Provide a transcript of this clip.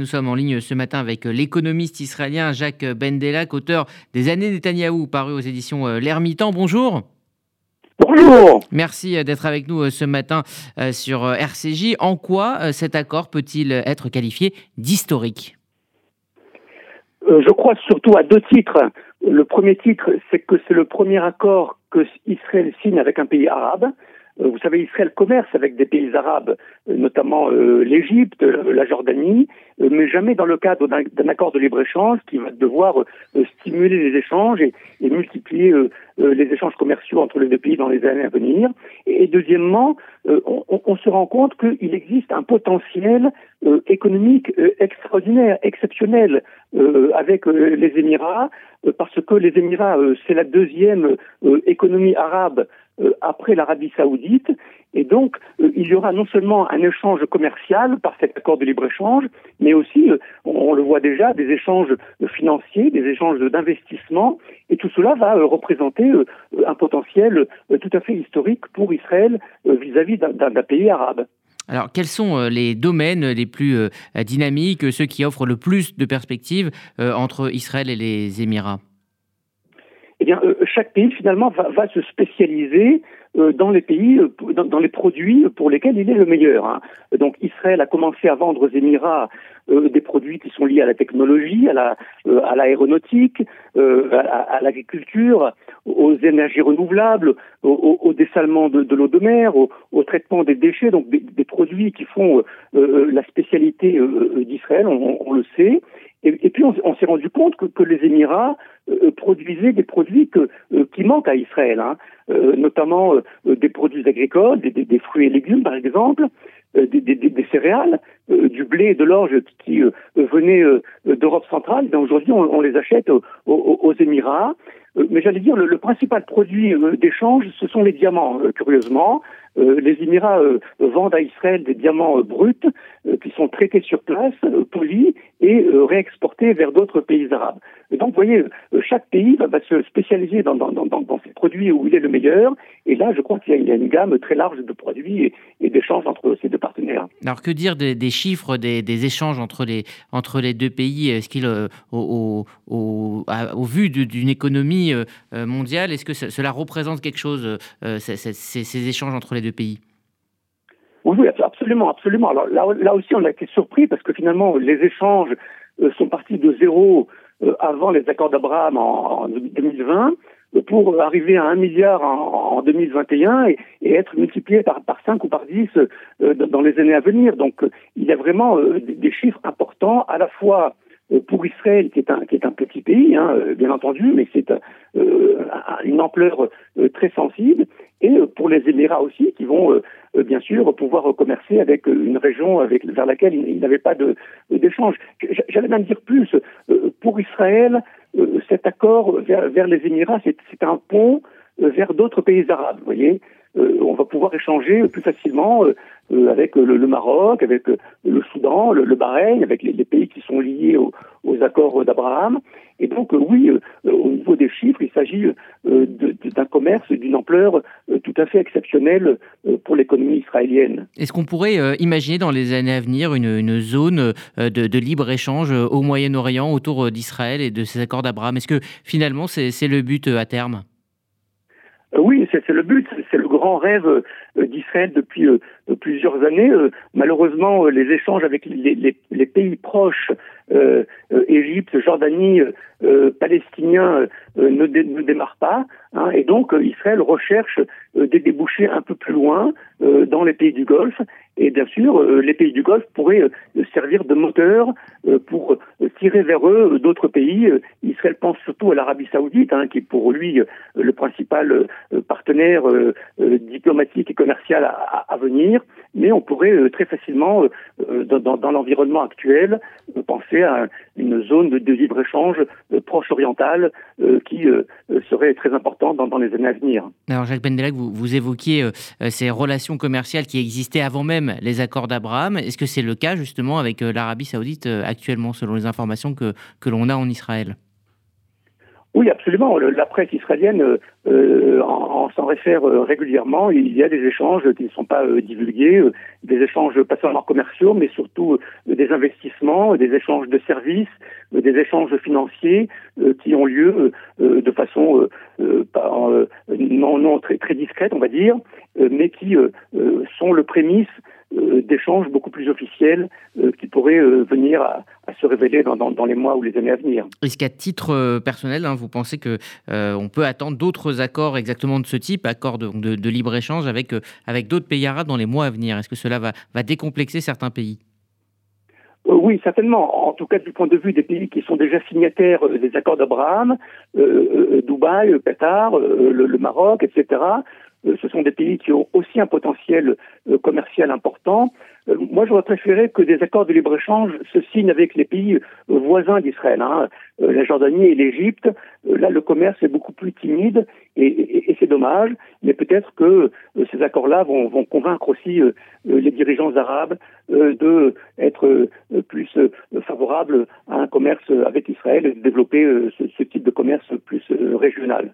Nous sommes en ligne ce matin avec euh, l'économiste israélien Jacques Bendelak, auteur des Années Netanyahou, paru aux éditions euh, L'Ermitan. Bonjour. Bonjour. Merci euh, d'être avec nous ce matin sur RCJ. En quoi cet accord peut-il être qualifié d'historique? Je crois surtout à deux titres. Le premier titre, c'est que c'est le premier accord que Israël signe avec un pays arabe. Euh, vous savez, Israël commerce avec des pays arabes, euh, notamment euh, l'Égypte, la Jordanie, mais jamais dans le cadre d'un accord de libre-échange qui va devoir stimuler les échanges et, multiplier les échanges commerciaux entre les deux pays dans les années à venir. Et, deuxièmement, on, se rend compte qu'il existe un potentiel économique extraordinaire, exceptionnel avec les Émirats, parce que les Émirats, c'est la deuxième économie arabe après l'Arabie saoudite. Et donc, euh, il y aura non seulement un échange commercial par cet accord de libre-échange, mais aussi, euh, on, le voit déjà, des échanges financiers, des échanges d'investissement. Et tout cela va représenter un potentiel tout à fait historique pour Israël vis-à-vis d'un pays arabe. Alors, quels sont les domaines les plus dynamiques, ceux qui offrent le plus de perspectives entre Israël et les Émirats? Euh, chaque pays finalement va, se spécialiser euh, dans les pays, euh, dans, les produits pour lesquels il est le meilleur. Hein. Donc, Israël a commencé à vendre aux Émirats des produits qui sont liés à la technologie, à la, à l'aéronautique, à, l'agriculture, aux énergies renouvelables, au, dessalement de, l'eau de mer, au, traitement des déchets, donc des, produits qui font la spécialité d'Israël, on, le sait. Et, puis on, s'est rendu compte que, les Émirats euh, produisaient des produits euh, qui manquent à Israël, hein. euh, notamment des produits agricoles, des, fruits et légumes par exemple, des, céréales, du blé et de l'orge qui venaient d'Europe centrale. Aujourd'hui, on, les achète aux, Émirats. mais j'allais dire, le, principal produit d'échange, ce sont les diamants, curieusement. Les Émirats vendent à Israël des diamants bruts qui sont traités sur place, polis et réexportés vers d'autres pays arabes. Donc, vous voyez, chaque pays va, se spécialiser dans, dans, ses produits où il est le meilleur. Et là, je crois qu'il y, a une gamme très large de produits et, d'échanges entre ces deux partenaires. Alors, que dire des, chiffres des, échanges entre les, entre les deux pays? Est-ce qu'il, euh, au, au, au, vu d'une économie euh, mondiale, est-ce que cela représente quelque chose, euh, ces, ces, échanges entre les deux pays oui, absolument, absolument. Alors là, là aussi, on a été surpris parce que finalement, les échanges sont partis de zéro euh, avant les accords d'Abraham en, 2020 pour arriver à un milliard en, 2021 et, et, être multiplié par, par 5 ou par 10 euh, dans les années à venir. Donc il y a vraiment euh, des, chiffres importants à la fois pour Israël, qui est un, qui est un petit pays, hein, bien entendu, mais c'est une ampleur très sensible, et pour les Émirats aussi, qui vont euh, bien sûr, pouvoir commercer avec une région avec, vers laquelle il, n'avait pas d'échange. J'allais même dire plus, euh, pour Israël, euh, cet accord vers, vers les Émirats, c'est un pont vers d'autres pays arabes, vous voyez. on va pouvoir échanger plus facilement avec le, Maroc, avec le Soudan, le, Bahreïn, avec les, pays qui sont liés aux accords d'Abraham. Et donc, oui, au niveau des chiffres, il s'agit d'un commerce d'une ampleur tout à fait exceptionnelle pour l'économie israélienne. Est-ce qu'on pourrait euh, imaginer dans les années à venir une, zone euh, de, libre-échange euh, au Moyen-Orient autour d'Israël et de ces accords d'Abraham? Est-ce que finalement c'est le but à terme? Oui, c'est le but, c'est le grand rêve d'Israël depuis plusieurs années. Malheureusement, les échanges avec les, pays proches, Égypte, Jordanie, palestiniens, ne, démarrent pas. Hein, et donc, Israël recherche des débouchés un peu plus loin, euh, dans les pays du Golfe. Et bien sûr, euh, les pays du Golfe pourraient euh, servir de moteur pour tirer vers eux d'autres pays. Israël pense surtout à l'Arabie saoudite, hein, qui est pour lui le principal partenaire diplomatique et commercial à, venir. Mais on pourrait très facilement, dans, dans l'environnement actuel, penser à une zone de, libre-échange proche orientale qui serait très importante dans, les années à venir. Alors Jacques Bendelec, vous, vous évoquiez euh, ces relations commerciales qui existaient avant même les accords d'Abraham. Est-ce que c'est le cas justement avec euh, l'Arabie saoudite euh, actuellement, selon les informations que, que l'on a en Israël? Oui, absolument. La presse israélienne euh, euh s'en réfère euh, régulièrement. Il y a des échanges qui ne sont pas euh, divulgués, des échanges pas seulement commerciaux, mais surtout des investissements, des échanges de services, des échanges financiers qui ont lieu de façon non, non très, très discrète, on va dire, mais qui sont le prémisse euh, d'échanges beaucoup plus officiels euh, qui pourraient euh, venir à, se révéler dans, les mois ou les années à venir. Est-ce qu'à titre personnel, hein, vous pensez que on peut attendre d'autres accords exactement de ce type, accords de, de, libre-échange avec, d'autres pays arabes dans les mois à venir? Est-ce que cela va décomplexer certains pays? Oui, certainement. En tout cas, du point de vue des pays qui sont déjà signataires des accords d'Abraham, Dubaï, Qatar, le, Maroc, etc., euh, ce sont des pays qui ont aussi un potentiel euh, commercial important. Euh, moi, j'aurais préféré que des accords de libre-échange se signent avec les pays voisins d'Israël, hein, la Jordanie et l'Égypte. Là, le commerce est beaucoup plus timide et, c'est dommage, mais peut-être que ces accords-là vont, convaincre aussi les dirigeants arabes de être plus favorables à un commerce avec Israël et de développer ce type de commerce plus régional.